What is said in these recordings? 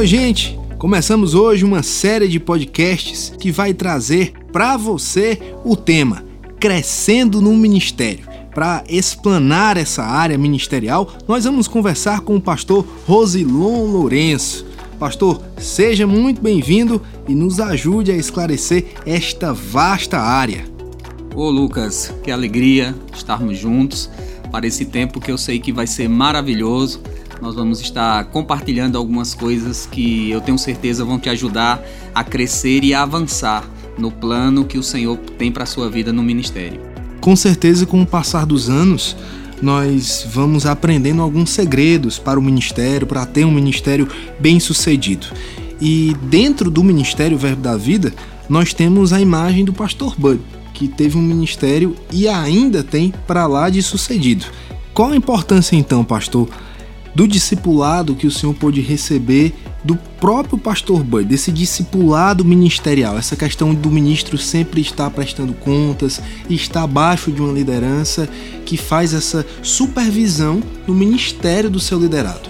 Oi, gente! Começamos hoje uma série de podcasts que vai trazer para você o tema Crescendo no Ministério. Para explanar essa área ministerial, nós vamos conversar com o pastor Rosilon Lourenço. Pastor, seja muito bem-vindo e nos ajude a esclarecer esta vasta área. Ô Lucas, que alegria estarmos juntos para esse tempo que eu sei que vai ser maravilhoso. Nós vamos estar compartilhando algumas coisas que eu tenho certeza vão te ajudar a crescer e a avançar no plano que o Senhor tem para a sua vida no ministério. Com certeza, com o passar dos anos, nós vamos aprendendo alguns segredos para o ministério, para ter um ministério bem sucedido. E dentro do Ministério Verbo da Vida, nós temos a imagem do pastor Bud, que teve um ministério e ainda tem para lá de sucedido. Qual a importância então, pastor, do discipulado que o senhor pôde receber do próprio pastor Bud, desse discipulado ministerial, essa questão do ministro sempre estar prestando contas estar abaixo de uma liderança que faz essa supervisão no ministério do seu liderado.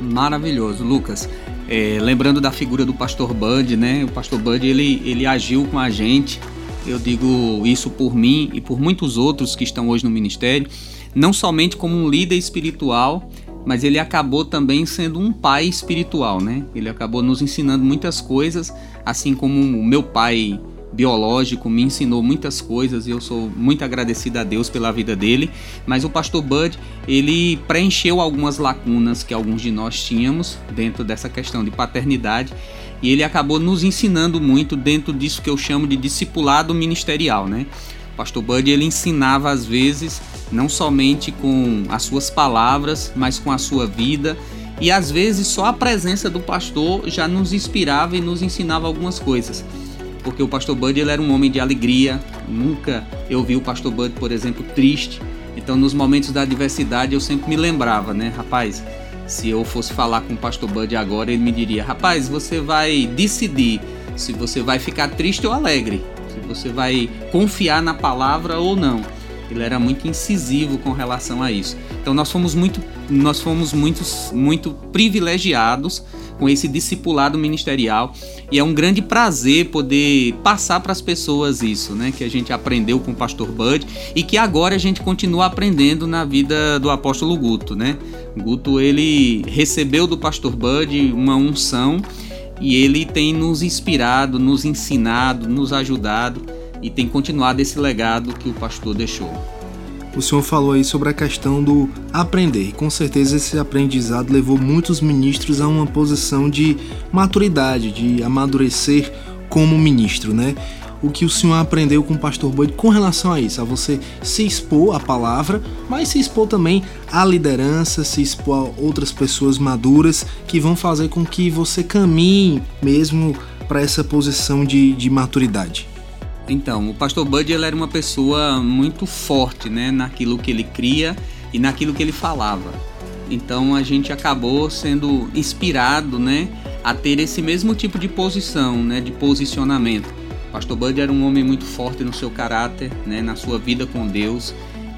Maravilhoso, Lucas. É, lembrando da figura do pastor Bud, né? O pastor Bud ele, ele agiu com a gente. Eu digo isso por mim e por muitos outros que estão hoje no ministério, não somente como um líder espiritual, mas ele acabou também sendo um pai espiritual, né? Ele acabou nos ensinando muitas coisas, assim como o meu pai biológico me ensinou muitas coisas e eu sou muito agradecido a Deus pela vida dele. Mas o pastor Bud, ele preencheu algumas lacunas que alguns de nós tínhamos dentro dessa questão de paternidade e ele acabou nos ensinando muito dentro disso que eu chamo de discipulado ministerial, né? O pastor Bud ele ensinava às vezes não somente com as suas palavras, mas com a sua vida. E às vezes só a presença do pastor já nos inspirava e nos ensinava algumas coisas. Porque o pastor Bud ele era um homem de alegria, nunca eu vi o pastor Bud, por exemplo, triste. Então, nos momentos da adversidade, eu sempre me lembrava, né, rapaz? Se eu fosse falar com o pastor Bud agora, ele me diria: rapaz, você vai decidir se você vai ficar triste ou alegre você vai confiar na palavra ou não. Ele era muito incisivo com relação a isso. Então nós fomos muito, nós fomos muitos, muito privilegiados com esse discipulado ministerial e é um grande prazer poder passar para as pessoas isso, né, que a gente aprendeu com o pastor Bud e que agora a gente continua aprendendo na vida do apóstolo Guto, né? Guto ele recebeu do pastor Bud uma unção e ele tem nos inspirado, nos ensinado, nos ajudado e tem continuado esse legado que o pastor deixou. O senhor falou aí sobre a questão do aprender, e com certeza esse aprendizado levou muitos ministros a uma posição de maturidade, de amadurecer como ministro, né? O que o senhor aprendeu com o pastor Boyd com relação a isso, a você se expor à palavra, mas se expor também à liderança, se expor a outras pessoas maduras que vão fazer com que você caminhe mesmo para essa posição de, de maturidade. Então, o pastor Bud ele era uma pessoa muito forte, né, naquilo que ele cria e naquilo que ele falava. Então a gente acabou sendo inspirado, né, a ter esse mesmo tipo de posição, né, de posicionamento. Pastor Bud era um homem muito forte no seu caráter, né, na sua vida com Deus.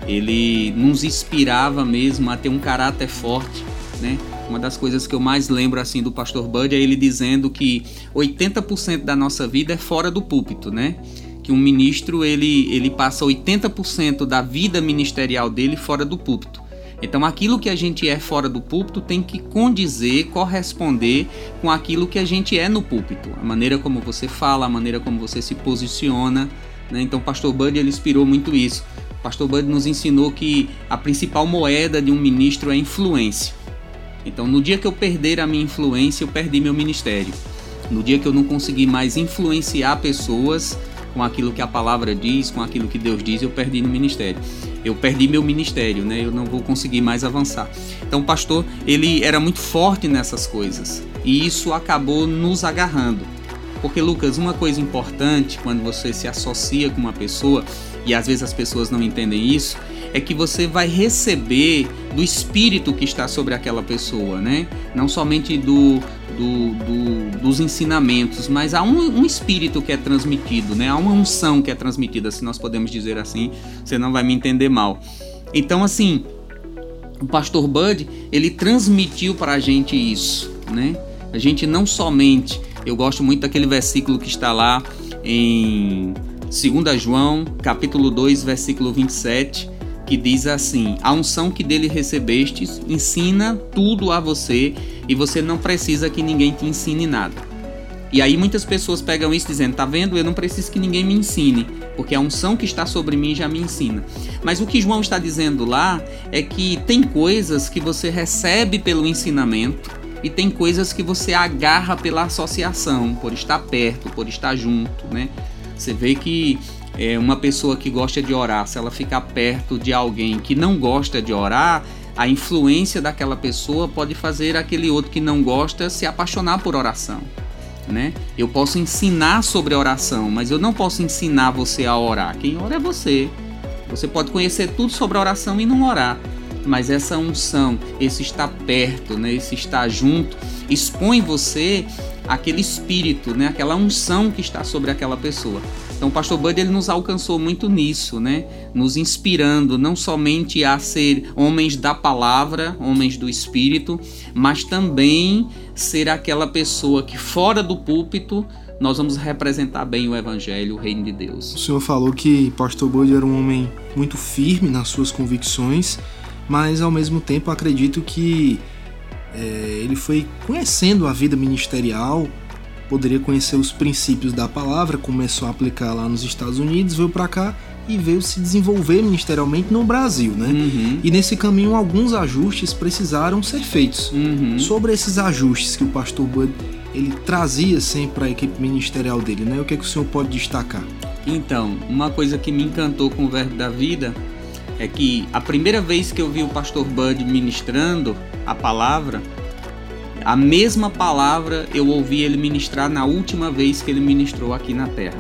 Ele nos inspirava mesmo a ter um caráter forte, né? Uma das coisas que eu mais lembro assim do Pastor Bud é ele dizendo que 80% da nossa vida é fora do púlpito, né? Que um ministro ele, ele passa 80% da vida ministerial dele fora do púlpito. Então, aquilo que a gente é fora do púlpito tem que condizer, corresponder com aquilo que a gente é no púlpito. A maneira como você fala, a maneira como você se posiciona. Né? Então, Pastor Bud ele inspirou muito isso. Pastor Bud nos ensinou que a principal moeda de um ministro é influência. Então, no dia que eu perder a minha influência, eu perdi meu ministério. No dia que eu não conseguir mais influenciar pessoas, com aquilo que a palavra diz, com aquilo que Deus diz, eu perdi no ministério. Eu perdi meu ministério, né? Eu não vou conseguir mais avançar. Então, o pastor, ele era muito forte nessas coisas. E isso acabou nos agarrando. Porque, Lucas, uma coisa importante quando você se associa com uma pessoa, e às vezes as pessoas não entendem isso, é que você vai receber do espírito que está sobre aquela pessoa, né? Não somente do, do, do, dos ensinamentos, mas há um, um, espírito que é transmitido, né? há uma unção que é transmitida, se nós podemos dizer assim, você não vai me entender mal. Então, assim, o pastor Bud, ele transmitiu para a gente isso, né? A gente não somente, eu gosto muito daquele versículo que está lá em 2 João, capítulo 2, versículo 27, que diz assim: A unção que dele recebestes ensina tudo a você e você não precisa que ninguém te ensine nada. E aí muitas pessoas pegam isso dizendo: Tá vendo? Eu não preciso que ninguém me ensine, porque a unção que está sobre mim já me ensina. Mas o que João está dizendo lá é que tem coisas que você recebe pelo ensinamento e tem coisas que você agarra pela associação, por estar perto, por estar junto, né? Você vê que é, uma pessoa que gosta de orar, se ela ficar perto de alguém que não gosta de orar, a influência daquela pessoa pode fazer aquele outro que não gosta se apaixonar por oração. Né? Eu posso ensinar sobre oração, mas eu não posso ensinar você a orar. Quem ora é você. Você pode conhecer tudo sobre oração e não orar, mas essa unção, esse estar perto, né, esse estar junto, expõe você aquele espírito, né, aquela unção que está sobre aquela pessoa. Então o pastor Bud ele nos alcançou muito nisso, né? Nos inspirando não somente a ser homens da palavra, homens do espírito, mas também ser aquela pessoa que fora do púlpito nós vamos representar bem o evangelho, o reino de Deus. O senhor falou que pastor Bud era um homem muito firme nas suas convicções, mas ao mesmo tempo acredito que é, ele foi conhecendo a vida ministerial poderia conhecer os princípios da palavra, começou a aplicar lá nos Estados Unidos, veio para cá e veio se desenvolver ministerialmente no Brasil, né? Uhum. E nesse caminho alguns ajustes precisaram ser feitos. Uhum. Sobre esses ajustes que o pastor Bud ele trazia sempre para a equipe ministerial dele, né? O que é que o senhor pode destacar? Então, uma coisa que me encantou com o Verbo da Vida é que a primeira vez que eu vi o pastor Bud ministrando a palavra, a mesma palavra eu ouvi ele ministrar na última vez que ele ministrou aqui na terra.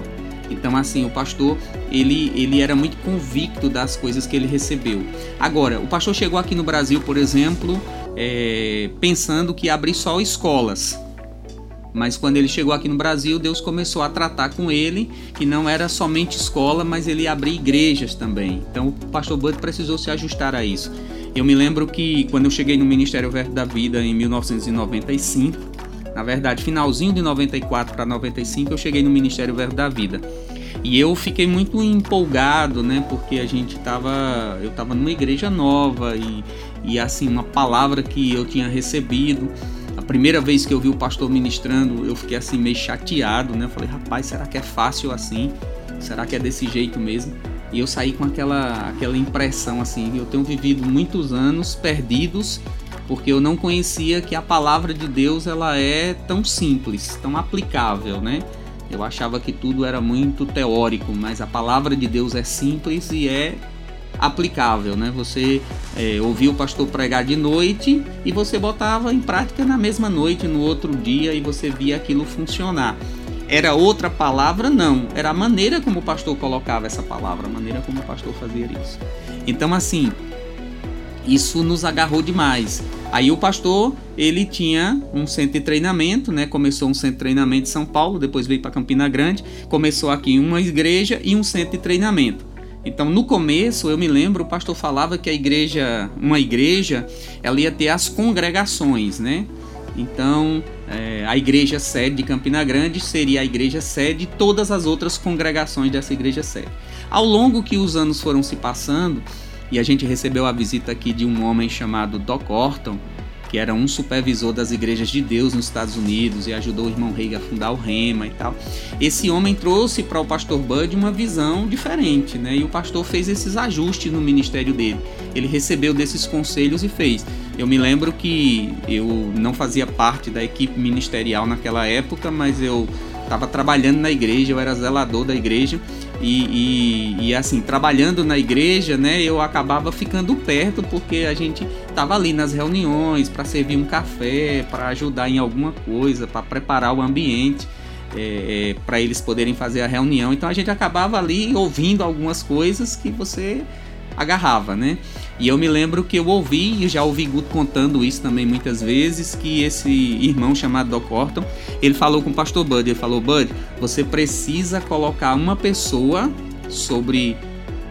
Então, assim, o pastor, ele, ele era muito convicto das coisas que ele recebeu. Agora, o pastor chegou aqui no Brasil, por exemplo, é, pensando que abrir só escolas. Mas quando ele chegou aqui no Brasil, Deus começou a tratar com ele que não era somente escola, mas ele ia abrir igrejas também. Então o pastor Bud precisou se ajustar a isso. Eu me lembro que quando eu cheguei no Ministério Verbo da Vida em 1995, na verdade, finalzinho de 94 para 95, eu cheguei no Ministério Verbo da Vida. E eu fiquei muito empolgado, né? Porque a gente tava. Eu tava numa igreja nova e, e assim, uma palavra que eu tinha recebido. Primeira vez que eu vi o pastor ministrando, eu fiquei assim meio chateado, né? Eu falei, rapaz, será que é fácil assim? Será que é desse jeito mesmo? E eu saí com aquela, aquela impressão assim, eu tenho vivido muitos anos perdidos porque eu não conhecia que a palavra de Deus ela é tão simples, tão aplicável, né? Eu achava que tudo era muito teórico, mas a palavra de Deus é simples e é aplicável, né? Você é, ouvia o pastor pregar de noite e você botava em prática na mesma noite, no outro dia e você via aquilo funcionar. Era outra palavra? Não. Era a maneira como o pastor colocava essa palavra, a maneira como o pastor fazia isso. Então, assim, isso nos agarrou demais. Aí o pastor, ele tinha um centro de treinamento, né? Começou um centro de treinamento em São Paulo, depois veio para Campina Grande, começou aqui uma igreja e um centro de treinamento. Então, no começo, eu me lembro, o pastor falava que a igreja, uma igreja, ela ia ter as congregações, né? Então, é, a igreja sede de Campina Grande seria a igreja sede de todas as outras congregações dessa igreja sede. Ao longo que os anos foram se passando, e a gente recebeu a visita aqui de um homem chamado Doc Orton, que era um supervisor das igrejas de Deus nos Estados Unidos e ajudou o irmão Reagan a fundar o Rema e tal. Esse homem trouxe para o pastor Bud uma visão diferente, né? E o pastor fez esses ajustes no ministério dele. Ele recebeu desses conselhos e fez. Eu me lembro que eu não fazia parte da equipe ministerial naquela época, mas eu estava trabalhando na igreja, eu era zelador da igreja e, e, e, assim, trabalhando na igreja, né, eu acabava ficando perto porque a gente estava ali nas reuniões para servir um café, para ajudar em alguma coisa, para preparar o ambiente. É, é, para eles poderem fazer a reunião, então a gente acabava ali ouvindo algumas coisas que você agarrava, né? E eu me lembro que eu ouvi, e já ouvi Guto contando isso também muitas vezes, que esse irmão chamado Doc Orton, ele falou com o pastor Bud, ele falou, Bud, você precisa colocar uma pessoa sobre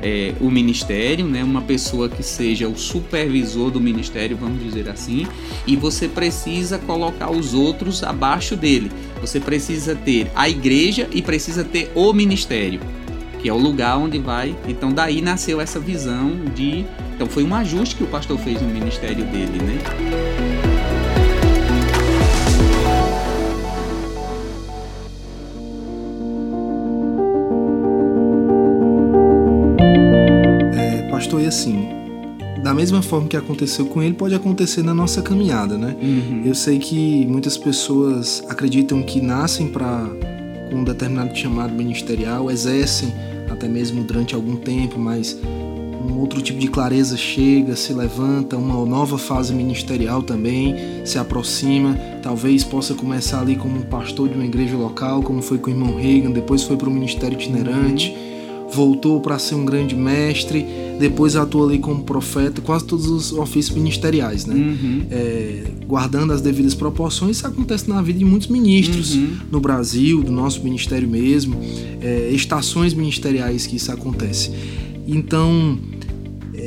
é, o ministério, né? Uma pessoa que seja o supervisor do ministério, vamos dizer assim, e você precisa colocar os outros abaixo dele. Você precisa ter a igreja e precisa ter o ministério, que é o lugar onde vai. Então daí nasceu essa visão de, então foi um ajuste que o pastor fez no ministério dele, né? foi assim. Da mesma forma que aconteceu com ele, pode acontecer na nossa caminhada, né? Uhum. Eu sei que muitas pessoas acreditam que nascem para com um determinado chamado ministerial, exercem até mesmo durante algum tempo, mas um outro tipo de clareza chega, se levanta, uma nova fase ministerial também se aproxima. Talvez possa começar ali como um pastor de uma igreja local, como foi com o irmão Reagan, depois foi para o ministério itinerante. Uhum voltou para ser um grande mestre, depois atuou ali como profeta, quase todos os ofícios ministeriais, né? Uhum. É, guardando as devidas proporções, isso acontece na vida de muitos ministros uhum. no Brasil, do nosso ministério mesmo, é, estações ministeriais que isso acontece. Então,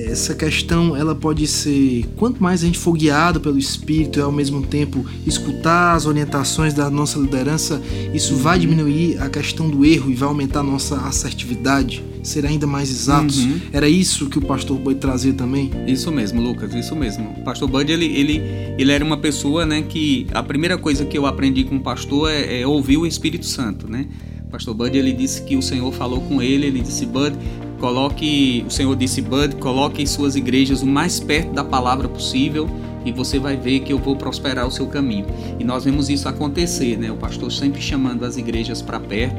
essa questão ela pode ser quanto mais a gente for guiado pelo Espírito e ao mesmo tempo escutar as orientações da nossa liderança, isso vai diminuir a questão do erro e vai aumentar a nossa assertividade, ser ainda mais exatos. Uhum. Era isso que o pastor Bud trazia também? Isso mesmo, Lucas, isso mesmo. O pastor Bud ele, ele, ele era uma pessoa né, que a primeira coisa que eu aprendi com o pastor é, é ouvir o Espírito Santo, né? Pastor Bud ele disse que o Senhor falou com ele, ele disse: Bud, Coloque, o Senhor disse, Bud, coloque suas igrejas o mais perto da palavra possível e você vai ver que eu vou prosperar o seu caminho. E nós vemos isso acontecer, né? O pastor sempre chamando as igrejas para perto,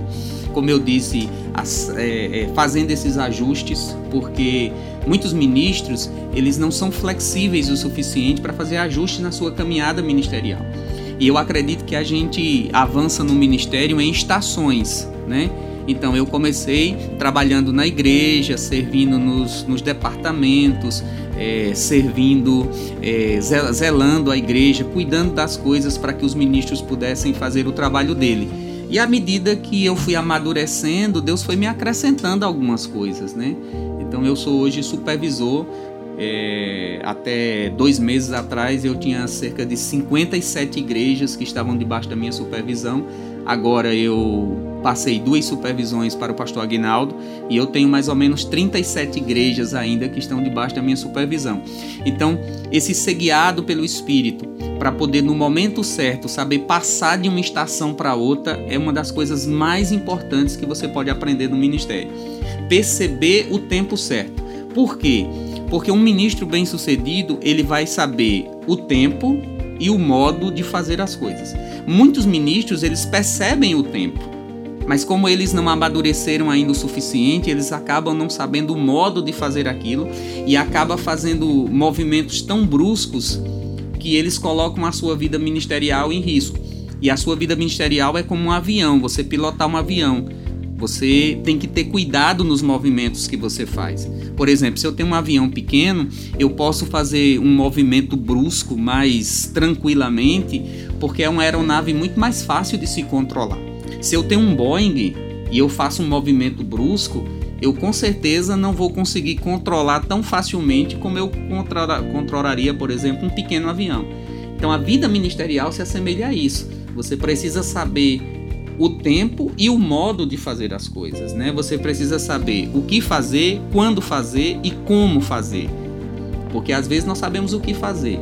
como eu disse, as, é, é, fazendo esses ajustes, porque muitos ministros eles não são flexíveis o suficiente para fazer ajustes na sua caminhada ministerial. E eu acredito que a gente avança no ministério em estações, né? Então eu comecei trabalhando na igreja, servindo nos, nos departamentos, é, servindo, é, zelando a igreja, cuidando das coisas para que os ministros pudessem fazer o trabalho dele. E à medida que eu fui amadurecendo, Deus foi me acrescentando algumas coisas, né? Então eu sou hoje supervisor. É, até dois meses atrás eu tinha cerca de 57 igrejas que estavam debaixo da minha supervisão. Agora eu passei duas supervisões para o pastor Aguinaldo e eu tenho mais ou menos 37 igrejas ainda que estão debaixo da minha supervisão. Então, esse ser guiado pelo Espírito para poder no momento certo saber passar de uma estação para outra é uma das coisas mais importantes que você pode aprender no ministério. Perceber o tempo certo. Por quê? Porque um ministro bem-sucedido, ele vai saber o tempo e o modo de fazer as coisas. Muitos ministros, eles percebem o tempo, mas como eles não amadureceram ainda o suficiente, eles acabam não sabendo o modo de fazer aquilo e acaba fazendo movimentos tão bruscos que eles colocam a sua vida ministerial em risco. E a sua vida ministerial é como um avião, você pilotar um avião. Você tem que ter cuidado nos movimentos que você faz. Por exemplo, se eu tenho um avião pequeno, eu posso fazer um movimento brusco mais tranquilamente, porque é uma aeronave muito mais fácil de se controlar. Se eu tenho um Boeing e eu faço um movimento brusco, eu com certeza não vou conseguir controlar tão facilmente como eu controlaria, por exemplo, um pequeno avião. Então a vida ministerial se assemelha a isso. Você precisa saber o tempo e o modo de fazer as coisas, né? Você precisa saber o que fazer, quando fazer e como fazer. Porque às vezes nós sabemos o que fazer,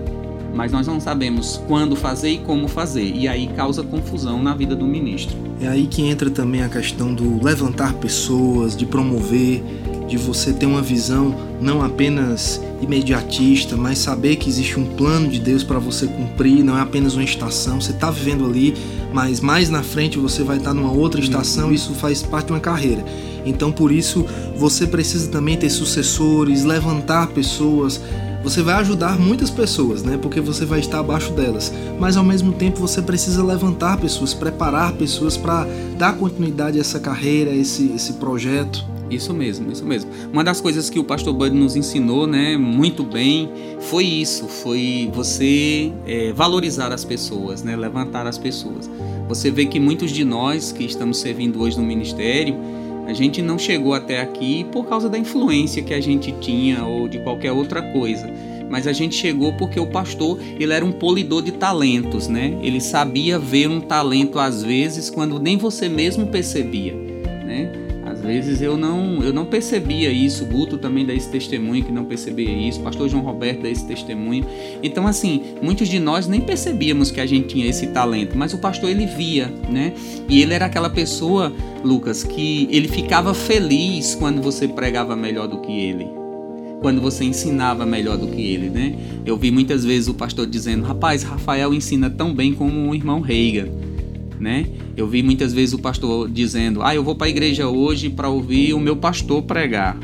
mas nós não sabemos quando fazer e como fazer, e aí causa confusão na vida do ministro. É aí que entra também a questão do levantar pessoas, de promover, de você ter uma visão não apenas imediatista, mas saber que existe um plano de Deus para você cumprir, não é apenas uma estação, você está vivendo ali, mas mais na frente você vai estar tá numa outra estação, isso faz parte de uma carreira. Então por isso você precisa também ter sucessores, levantar pessoas, você vai ajudar muitas pessoas, né? Porque você vai estar abaixo delas. Mas ao mesmo tempo você precisa levantar pessoas, preparar pessoas para dar continuidade a essa carreira, a esse, esse projeto. Isso mesmo, isso mesmo. Uma das coisas que o pastor Bud nos ensinou, né, muito bem, foi isso, foi você é, valorizar as pessoas, né, levantar as pessoas. Você vê que muitos de nós que estamos servindo hoje no ministério, A gente não chegou até aqui por causa da influência que a gente tinha ou de qualquer outra coisa. Mas a gente chegou porque o pastor, ele era um polidor de talentos, né? Ele sabia ver um talento às vezes quando nem você mesmo percebia, né? Vezes eu não, eu não percebia isso, o Guto também dá esse testemunho que não percebia isso, pastor João Roberto dá esse testemunho. Então, assim, muitos de nós nem percebíamos que a gente tinha esse talento, mas o pastor ele via, né? E ele era aquela pessoa, Lucas, que ele ficava feliz quando você pregava melhor do que ele quando você ensinava melhor do que ele, né? Eu vi muitas vezes o pastor dizendo: "Rapaz, Rafael ensina tão bem como o irmão Reiga" né? Eu vi muitas vezes o pastor dizendo: "Ah, eu vou para a igreja hoje para ouvir o meu pastor pregar".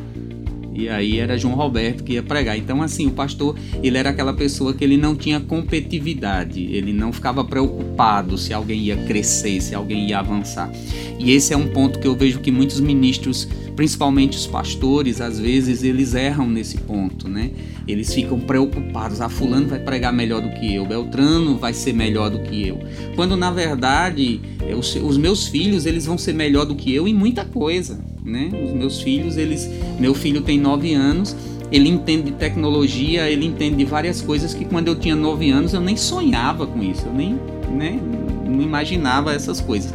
E aí era João Roberto que ia pregar. Então assim, o pastor, ele era aquela pessoa que ele não tinha competitividade, ele não ficava preocupado se alguém ia crescer, se alguém ia avançar. E esse é um ponto que eu vejo que muitos ministros, principalmente os pastores, às vezes eles erram nesse ponto, né? Eles ficam preocupados, ah, fulano vai pregar melhor do que eu, Beltrano vai ser melhor do que eu. Quando na verdade, os, meus filhos, eles vão ser melhor do que eu em muita coisa né? Os meus filhos, eles, meu filho tem 9 anos, ele entende de tecnologia, ele entende de várias coisas que quando eu tinha 9 anos eu nem sonhava com isso, eu nem, né, não imaginava essas coisas.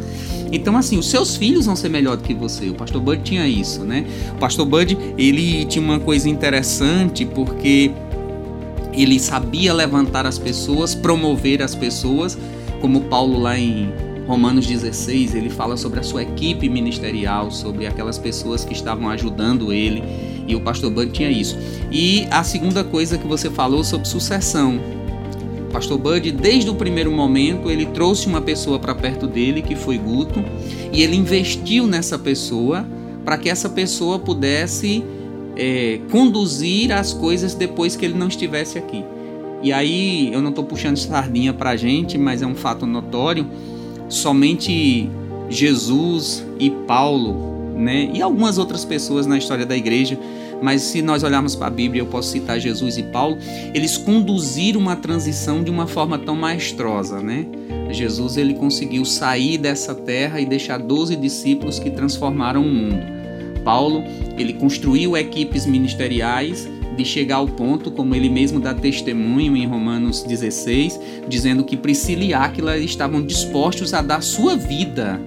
Então, assim, os seus filhos vão ser melhor do que você. O pastor Bud tinha isso, né? O pastor Bud, ele tinha uma coisa interessante porque ele sabia levantar as pessoas, promover as pessoas, como Paulo lá em Romanos 16, ele fala sobre a sua equipe ministerial, sobre aquelas pessoas que estavam ajudando ele, e o pastor Bud tinha isso. E a segunda coisa que você falou sobre sucessão. O pastor Bud, desde o primeiro momento, ele trouxe uma pessoa para perto dele, que foi Guto, e ele investiu nessa pessoa para que essa pessoa pudesse é, conduzir as coisas depois que ele não estivesse aqui. E aí, eu não estou puxando sardinha para a gente, mas é um fato notório somente Jesus e Paulo, né, e algumas outras pessoas na história da igreja, mas se nós olharmos para a Bíblia, eu posso citar Jesus e Paulo, eles conduziram uma transição de uma forma tão maestrosa, né? Jesus ele conseguiu sair dessa terra e deixar 12 discípulos que transformaram o mundo. Paulo, ele construiu equipes ministeriais de chegar ao ponto, como ele mesmo dá testemunho em Romanos 16, dizendo que Priscila e Áquila estavam dispostos a dar sua vida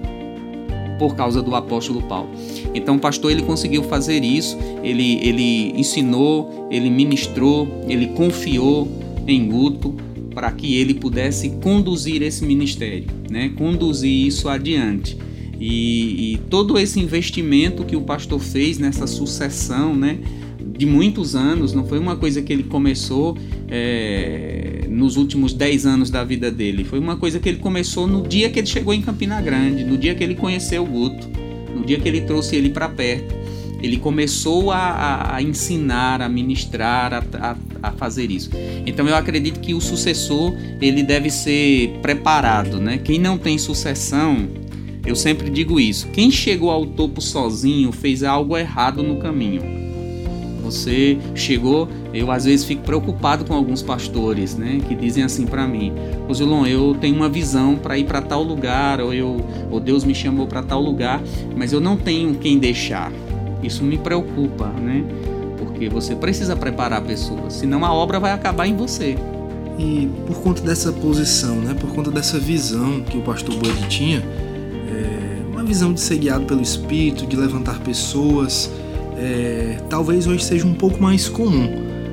por causa do apóstolo Paulo. Então o pastor ele conseguiu fazer isso, ele, ele ensinou, ele ministrou, ele confiou em Guto para que ele pudesse conduzir esse ministério, né? conduzir isso adiante. E, e, todo esse investimento que o pastor fez nessa sucessão, né? De muitos anos, não foi uma coisa que ele começou é, nos últimos 10 anos da vida dele. Foi uma coisa que ele começou no dia que ele chegou em Campina Grande, no dia que ele conheceu o Guto, no dia que ele trouxe ele para perto. Ele começou a, a, a, ensinar, a ministrar, a, a, fazer isso. Então eu acredito que o sucessor ele deve ser preparado, né? Quem não tem sucessão, eu sempre digo isso. Quem chegou ao topo sozinho fez algo errado no caminho você chegou, eu às vezes fico preocupado com alguns pastores, né, que dizem assim para mim: "Rosilon, eu tenho uma visão para ir para tal lugar, ou eu, ou Deus me chamou para tal lugar, mas eu não tenho quem deixar". Isso me preocupa, né? Porque você precisa preparar pessoas, senão a obra vai acabar em você. E por conta dessa posição, né, por conta dessa visão que o pastor Bud tinha, é, uma visão de ser guiado pelo Espírito, de levantar pessoas, é, talvez hoje seja um pouco mais comum,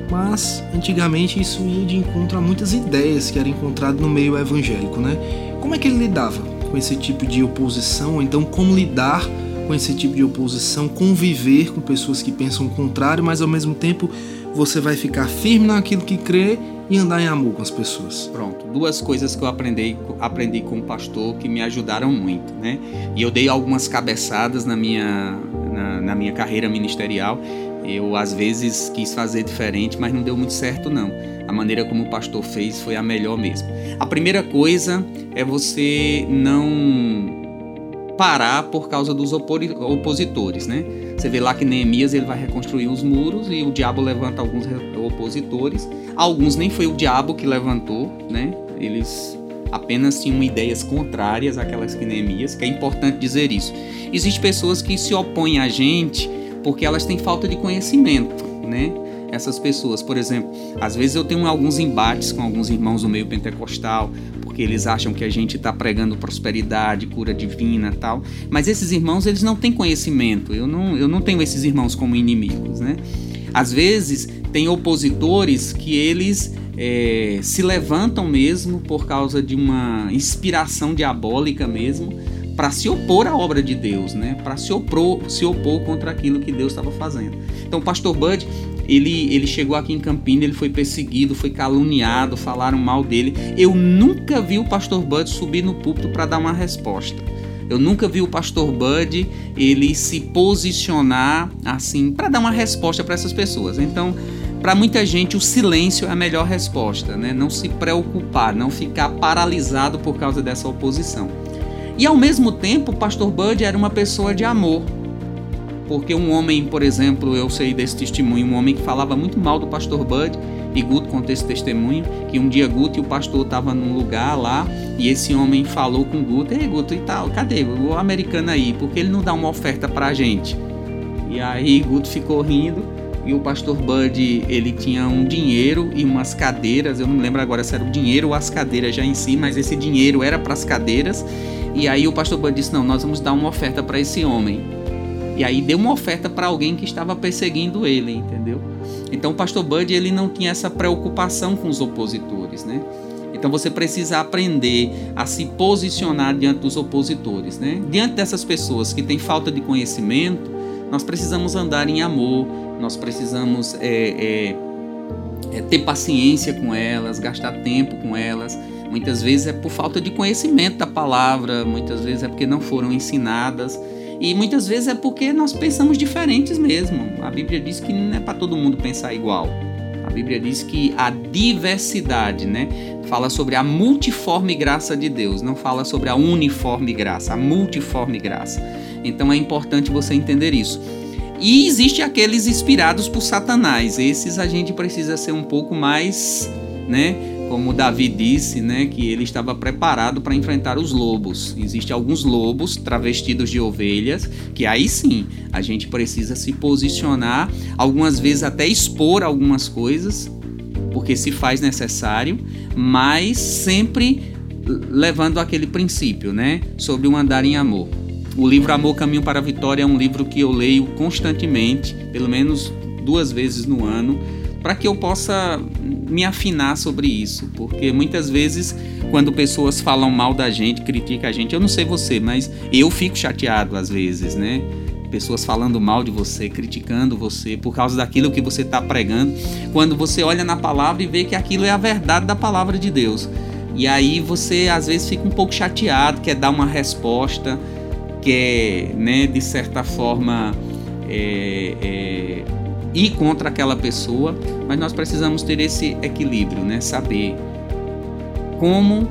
mas antigamente isso ia de encontro a muitas ideias que eram encontradas no meio evangélico, né? Como é que ele lidava com esse tipo de oposição? Então, como lidar com esse tipo de oposição, conviver com pessoas que pensam o contrário, mas ao mesmo tempo você vai ficar firme naquilo que crê e andar em amor com as pessoas. Pronto, duas coisas que eu aprendi, aprendi com o pastor que me ajudaram muito, né? E eu dei algumas cabeçadas na minha, na, na minha carreira ministerial. Eu às vezes quis fazer diferente, mas não deu muito certo não. A maneira como o pastor fez foi a melhor mesmo. A primeira coisa é você não parar por causa dos opositores, né? Você vê lá que Neemias ele vai reconstruir os muros e o diabo levanta alguns opositores. Alguns nem foi o diabo que levantou, né? Eles apenas tinham ideias contrárias àquelas que Neemias, que é importante dizer isso. Existem pessoas que se opõem a gente porque elas têm falta de conhecimento, né? Essas pessoas, por exemplo, às vezes eu tenho alguns embates com alguns irmãos do meio pentecostal, porque eles acham que a gente está pregando prosperidade, cura divina, tal. Mas esses irmãos, eles não têm conhecimento. Eu não, eu não tenho esses irmãos como inimigos, né? Às vezes tem opositores que eles é, se levantam mesmo por causa de uma inspiração diabólica mesmo para se opor à obra de Deus, né? Para se opor, se opor contra aquilo que Deus estava fazendo. Então, o pastor Bud, ele, ele chegou aqui em Campinas, ele foi perseguido, foi caluniado, falaram mal dele. Eu nunca vi o pastor Bud subir no púlpito para dar uma resposta. Eu nunca vi o pastor Bud ele se posicionar assim para dar uma resposta para essas pessoas. Então, para muita gente, o silêncio é a melhor resposta, né? Não se preocupar, não ficar paralisado por causa dessa oposição. E ao mesmo tempo, o pastor Bud era uma pessoa de amor. Porque um homem, por exemplo, eu sei desse testemunho, um homem que falava muito mal do pastor Bud, e Guto conta esse testemunho, que um dia Guto e o pastor estavam num lugar lá, e esse homem falou com Guto, ei Guto, e tal, cadê o americano aí? Porque ele não dá uma oferta pra gente? E aí Guto ficou rindo, e o pastor Bud ele tinha um dinheiro e umas cadeiras, eu não me lembro agora se era o dinheiro ou as cadeiras já em si, mas esse dinheiro era para as cadeiras e aí o pastor Bud disse: Não, nós vamos dar uma oferta para esse homem. E aí deu uma oferta para alguém que estava perseguindo ele, entendeu? Então o pastor Bud ele não tinha essa preocupação com os opositores, né? Então você precisa aprender a se posicionar diante dos opositores, né? Diante dessas pessoas que têm falta de conhecimento, nós precisamos andar em amor, nós precisamos é, é, é, ter paciência com elas, gastar tempo com elas Muitas vezes é por falta de conhecimento da palavra, muitas vezes é porque não foram ensinadas e muitas vezes é porque nós pensamos diferentes mesmo. A Bíblia diz que não é para todo mundo pensar igual. A Bíblia diz que a diversidade, né, fala sobre a multiforme graça de Deus, não fala sobre a uniforme graça, a multiforme graça. Então é importante você entender isso. E existe aqueles inspirados por Satanás. Esses a gente precisa ser um pouco mais, né, como Davi disse, né, que ele estava preparado para enfrentar os lobos. Existem alguns lobos travestidos de ovelhas, que aí sim a gente precisa se posicionar, algumas vezes até expor algumas coisas, porque se faz necessário, mas sempre levando aquele princípio, né, sobre o andar em amor. O livro Amor Caminho para a Vitória é um livro que eu leio constantemente, pelo menos duas vezes no ano para que eu possa me afinar sobre isso, porque muitas vezes quando pessoas falam mal da gente, criticam a gente, eu não sei você, mas eu fico chateado às vezes, né? Pessoas falando mal de você, criticando você por causa daquilo que você está pregando, quando você olha na palavra e vê que aquilo é a verdade da palavra de Deus. E aí você às vezes fica um pouco chateado, quer dar uma resposta, quer, né, de certa forma, é, é, ir contra aquela pessoa, mas nós precisamos ter esse equilíbrio, né? Saber como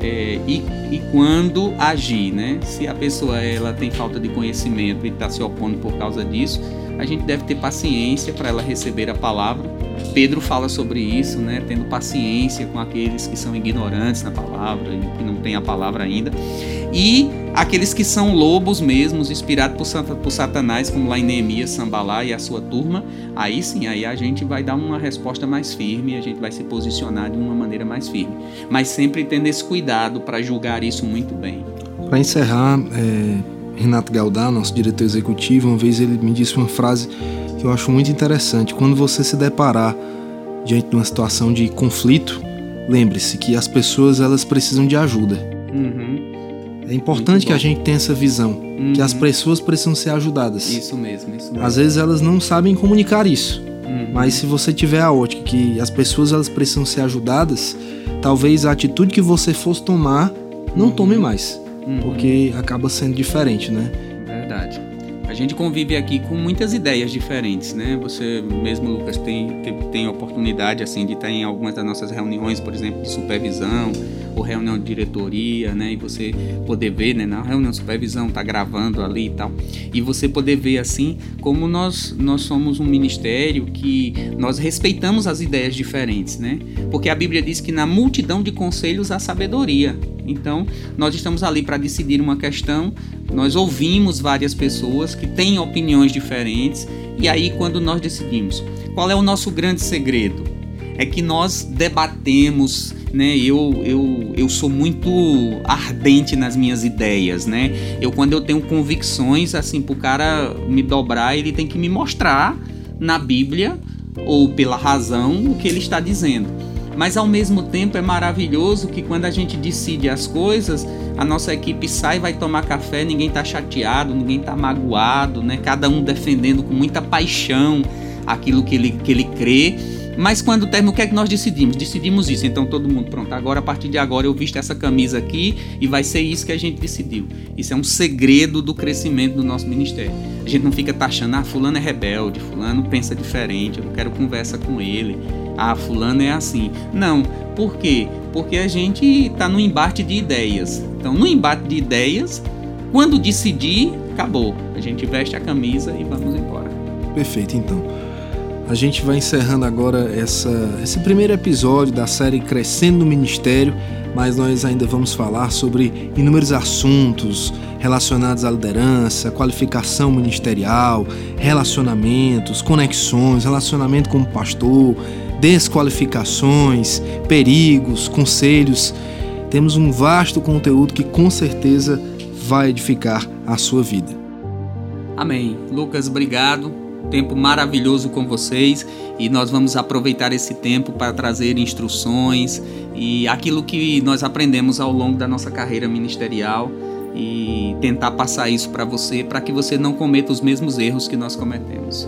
é, e, e quando agir, né? Se a pessoa ela tem falta de conhecimento e está se opondo por causa disso, a gente deve ter paciência para ela receber a palavra. Pedro fala sobre isso, né? Tendo paciência com aqueles que são ignorantes na palavra e que não têm a palavra ainda. E aqueles que são lobos mesmos, inspirados por, por Satanás, como lá em Neemias, Sambalá e a sua turma, aí sim, aí a gente vai dar uma resposta mais firme, a gente vai se posicionar de uma maneira mais firme. Mas sempre tendo esse cuidado para julgar isso muito bem. Para encerrar, é, Renato Galdar, nosso diretor executivo, uma vez ele me disse uma frase que eu acho muito interessante. Quando você se deparar diante de uma situação de conflito, lembre-se que as pessoas elas precisam de ajuda. Uhum. É importante que a gente tenha essa visão, uhum. que as uhum. pessoas precisam ser ajudadas. Isso mesmo, isso mesmo. Às vezes elas não sabem comunicar isso, uhum. mas se você tiver a ótica que as pessoas elas precisam ser ajudadas, talvez a atitude que você fosse tomar não uhum. tome mais, uhum. porque acaba sendo diferente, né? Verdade gente convive aqui com muitas ideias diferentes, né? Você mesmo, Lucas, tem, tem, oportunidade assim de estar em algumas das nossas reuniões, por exemplo, de supervisão ou reunião de diretoria, né? E você poder ver, né? Na reunião de supervisão, tá gravando ali e tal. E você poder ver assim como nós, nós somos um ministério que nós respeitamos as ideias diferentes, né? Porque a Bíblia diz que na multidão de conselhos há sabedoria. Então, nós estamos ali para decidir uma questão, nós ouvimos várias pessoas que têm opiniões diferentes, e aí quando nós decidimos, qual é o nosso grande segredo? É que nós debatemos, né? Eu, eu, eu sou muito ardente nas minhas ideias, né? Eu quando eu tenho convicções, assim, pro cara me dobrar, ele tem que me mostrar na Bíblia ou pela razão o que ele está dizendo. Mas ao mesmo tempo é maravilhoso que quando a gente decide as coisas, a nossa equipe sai, vai tomar café, ninguém tá chateado, ninguém tá magoado, né? Cada um defendendo com muita paixão aquilo que ele, que ele crê. Mas quando termina, o que é que nós decidimos? Decidimos isso. Então todo mundo, pronto, agora a partir de agora eu visto essa camisa aqui e vai ser isso que a gente decidiu. Isso é um segredo do crescimento do nosso ministério. A gente não fica taxando, ah, fulano é rebelde, fulano pensa diferente, eu não quero conversa com ele. Ah, fulano é assim. Não. Por quê? Porque a gente está no embate de ideias. Então, no embate de ideias, quando decidir, acabou. A gente veste a camisa e vamos embora. Perfeito, então. A gente vai encerrando agora essa, esse primeiro episódio da série Crescendo no Ministério, mas nós ainda vamos falar sobre inúmeros assuntos relacionados à liderança, qualificação ministerial, relacionamentos, conexões, relacionamento como pastor, desqualificações, perigos, conselhos. Temos um vasto conteúdo que com certeza vai edificar a sua vida. Amém. Lucas, obrigado tempo maravilhoso com vocês e nós vamos aproveitar esse tempo para trazer instruções e aquilo que nós aprendemos ao longo da nossa carreira ministerial e tentar passar isso para você para que você não cometa os mesmos erros que nós cometemos.